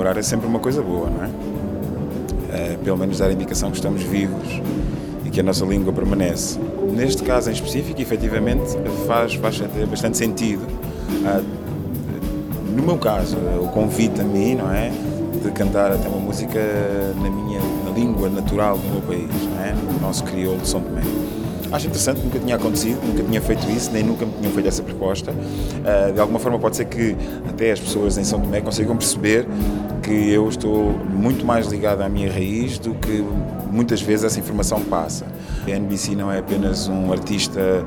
comemorar é sempre uma coisa boa, não é? é pelo menos dar a indicação que estamos vivos e que a nossa língua permanece. Neste caso em específico, efetivamente, faz, faz bastante sentido. Ah, no meu caso, o convite a mim, não é? De cantar até uma música na minha na língua natural do meu país, não é? No nosso crioulo de São Tomé. Acho interessante, nunca tinha acontecido, nunca tinha feito isso, nem nunca me tinham feito essa proposta. Uh, de alguma forma pode ser que até as pessoas em São Tomé consigam perceber que eu estou muito mais ligado à minha raiz do que muitas vezes essa informação passa. A NBC não é apenas um artista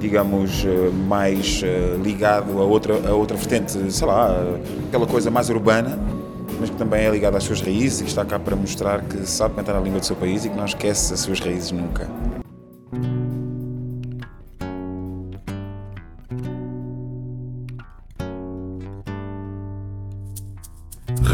digamos, eh, mais eh, ligado a outra, a outra vertente, sei lá, aquela coisa mais urbana, mas que também é ligado às suas raízes e que está cá para mostrar que sabe cantar a língua do seu país e que não esquece as suas raízes nunca.